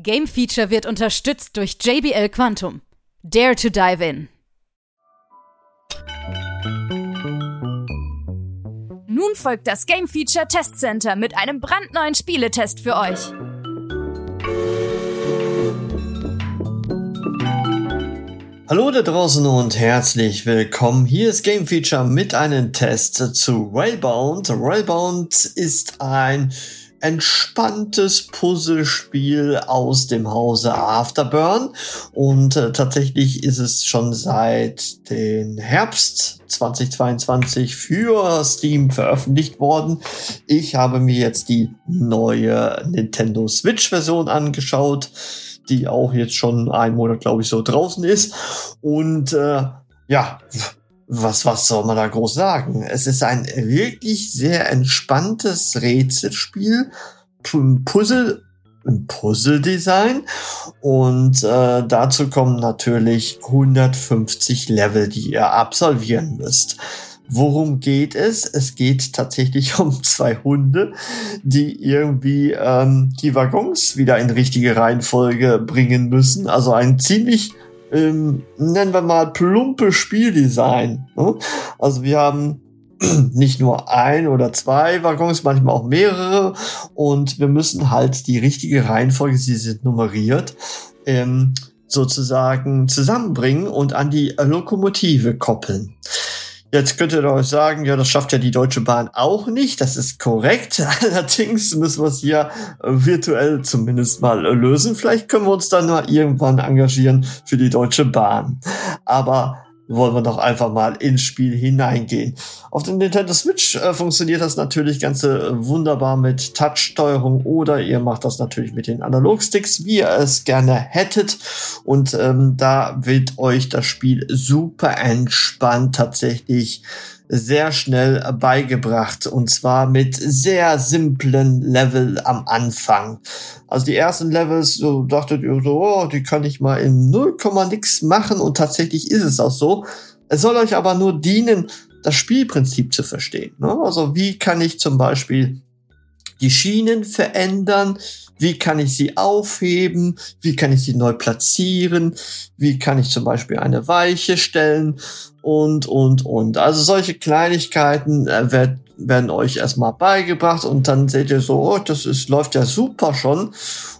Game Feature wird unterstützt durch JBL Quantum. Dare to dive in. Nun folgt das Game Feature Test Center mit einem brandneuen Spieletest für euch. Hallo da draußen und herzlich willkommen. Hier ist Game Feature mit einem Test zu Railbound. Railbound ist ein entspanntes Puzzlespiel aus dem Hause Afterburn und äh, tatsächlich ist es schon seit den Herbst 2022 für Steam veröffentlicht worden. Ich habe mir jetzt die neue Nintendo Switch Version angeschaut, die auch jetzt schon einen Monat glaube ich so draußen ist und äh, ja, was, was soll man da groß sagen? Es ist ein wirklich sehr entspanntes Rätselspiel, Puzzle, Puzzle-Design und äh, dazu kommen natürlich 150 Level, die ihr absolvieren müsst. Worum geht es? Es geht tatsächlich um zwei Hunde, die irgendwie ähm, die Waggons wieder in richtige Reihenfolge bringen müssen. Also ein ziemlich ähm, nennen wir mal plumpe Spieldesign. Ne? Also wir haben nicht nur ein oder zwei Waggons, manchmal auch mehrere und wir müssen halt die richtige Reihenfolge, sie sind nummeriert, ähm, sozusagen zusammenbringen und an die Lokomotive koppeln. Jetzt könnt ihr euch sagen, ja, das schafft ja die Deutsche Bahn auch nicht. Das ist korrekt. Allerdings müssen wir es hier äh, virtuell zumindest mal äh, lösen. Vielleicht können wir uns dann mal irgendwann engagieren für die Deutsche Bahn. Aber wollen wir doch einfach mal ins Spiel hineingehen. Auf dem Nintendo Switch äh, funktioniert das natürlich ganz äh, wunderbar mit Touch-Steuerung oder ihr macht das natürlich mit den Analogsticks, wie ihr es gerne hättet. Und ähm, da wird euch das Spiel super entspannt tatsächlich sehr schnell beigebracht und zwar mit sehr simplen Level am Anfang. Also die ersten Levels, so dachtet ihr so, oh, die kann ich mal in 0, nix machen und tatsächlich ist es auch so. Es soll euch aber nur dienen, das Spielprinzip zu verstehen. Ne? Also wie kann ich zum Beispiel die Schienen verändern? Wie kann ich sie aufheben? Wie kann ich sie neu platzieren? Wie kann ich zum Beispiel eine Weiche stellen? Und, und, und. Also solche Kleinigkeiten äh, werd, werden euch erstmal beigebracht und dann seht ihr so, oh, das ist, läuft ja super schon.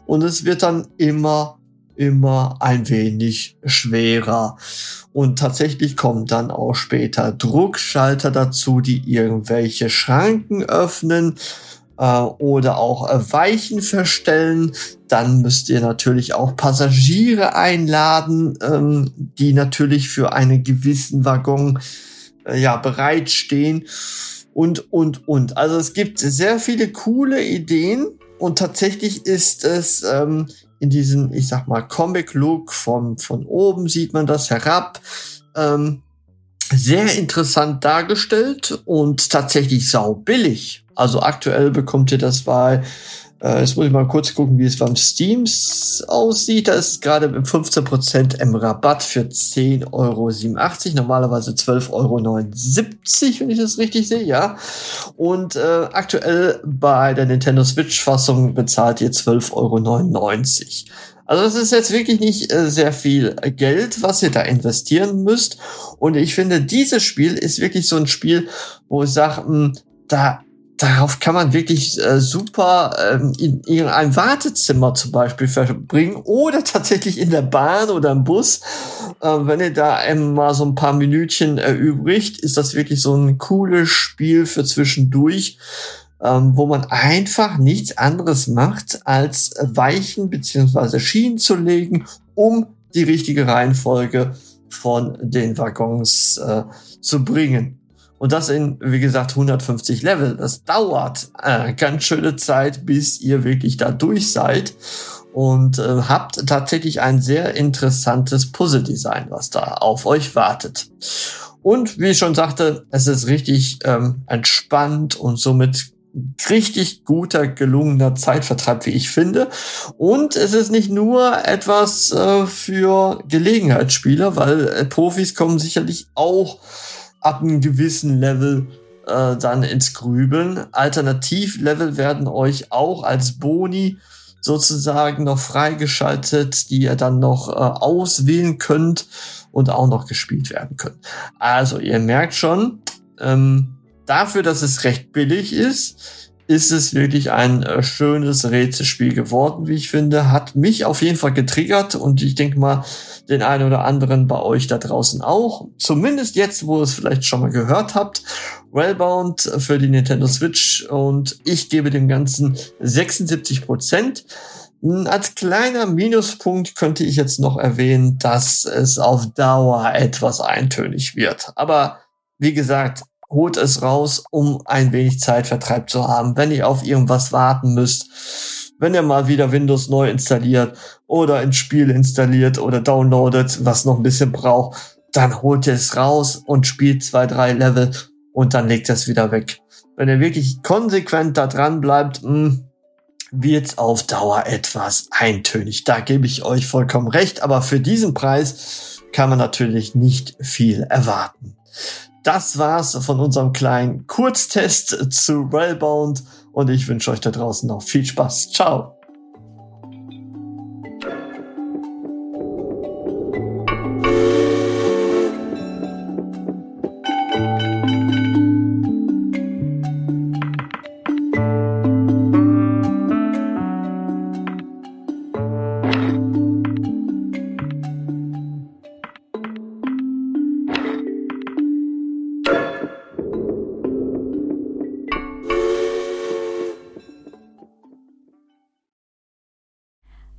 Und es wird dann immer, immer ein wenig schwerer. Und tatsächlich kommen dann auch später Druckschalter dazu, die irgendwelche Schranken öffnen äh, oder auch äh, Weichen verstellen. Dann müsst ihr natürlich auch Passagiere einladen, ähm, die natürlich für einen gewissen Waggon äh, ja bereitstehen und und und. Also es gibt sehr viele coole Ideen und tatsächlich ist es ähm, in diesem, ich sag mal, Comic-Look von von oben sieht man das herab. Ähm, sehr interessant dargestellt und tatsächlich sau billig. Also aktuell bekommt ihr das bei, äh, jetzt muss ich mal kurz gucken, wie es beim Steams aussieht. Da ist gerade im 15% im Rabatt für 10,87 Euro. Normalerweise 12,79 Euro, wenn ich das richtig sehe, ja. Und äh, aktuell bei der Nintendo Switch-Fassung bezahlt ihr 12,99 Euro. Also das ist jetzt wirklich nicht äh, sehr viel Geld, was ihr da investieren müsst. Und ich finde, dieses Spiel ist wirklich so ein Spiel, wo ich sage, hm, da darauf kann man wirklich äh, super ähm, in irgendeinem Wartezimmer zum Beispiel verbringen oder tatsächlich in der Bahn oder im Bus. Äh, wenn ihr da mal so ein paar Minütchen erübrigt, ist das wirklich so ein cooles Spiel für zwischendurch, ähm, wo man einfach nichts anderes macht, als Weichen beziehungsweise Schienen zu legen, um die richtige Reihenfolge von den Waggons äh, zu bringen. Und das in, wie gesagt, 150 Level. Das dauert äh, ganz schöne Zeit, bis ihr wirklich da durch seid. Und äh, habt tatsächlich ein sehr interessantes Puzzle-Design, was da auf euch wartet. Und wie ich schon sagte, es ist richtig ähm, entspannt und somit richtig guter, gelungener Zeitvertreib, wie ich finde. Und es ist nicht nur etwas äh, für Gelegenheitsspieler, weil äh, Profis kommen sicherlich auch ab einem gewissen Level äh, dann ins Grübeln. Alternativlevel werden euch auch als Boni sozusagen noch freigeschaltet, die ihr dann noch äh, auswählen könnt und auch noch gespielt werden können. Also ihr merkt schon, ähm, dafür, dass es recht billig ist, ist es wirklich ein äh, schönes Rätselspiel geworden, wie ich finde. Hat mich auf jeden Fall getriggert und ich denke mal, den einen oder anderen bei euch da draußen auch. Zumindest jetzt, wo ihr es vielleicht schon mal gehört habt. Wellbound für die Nintendo Switch und ich gebe dem Ganzen 76 Prozent. Als kleiner Minuspunkt könnte ich jetzt noch erwähnen, dass es auf Dauer etwas eintönig wird. Aber wie gesagt, holt es raus, um ein wenig Zeitvertreib zu haben, wenn ihr auf irgendwas warten müsst, wenn ihr mal wieder Windows neu installiert oder ein Spiel installiert oder downloadet, was noch ein bisschen braucht, dann holt ihr es raus und spielt zwei, drei Level und dann legt es wieder weg. Wenn ihr wirklich konsequent da dran bleibt, hm, wird auf Dauer etwas eintönig. Da gebe ich euch vollkommen recht, aber für diesen Preis kann man natürlich nicht viel erwarten das war's von unserem kleinen Kurztest zu Wellbound und ich wünsche euch da draußen noch viel Spaß. Ciao.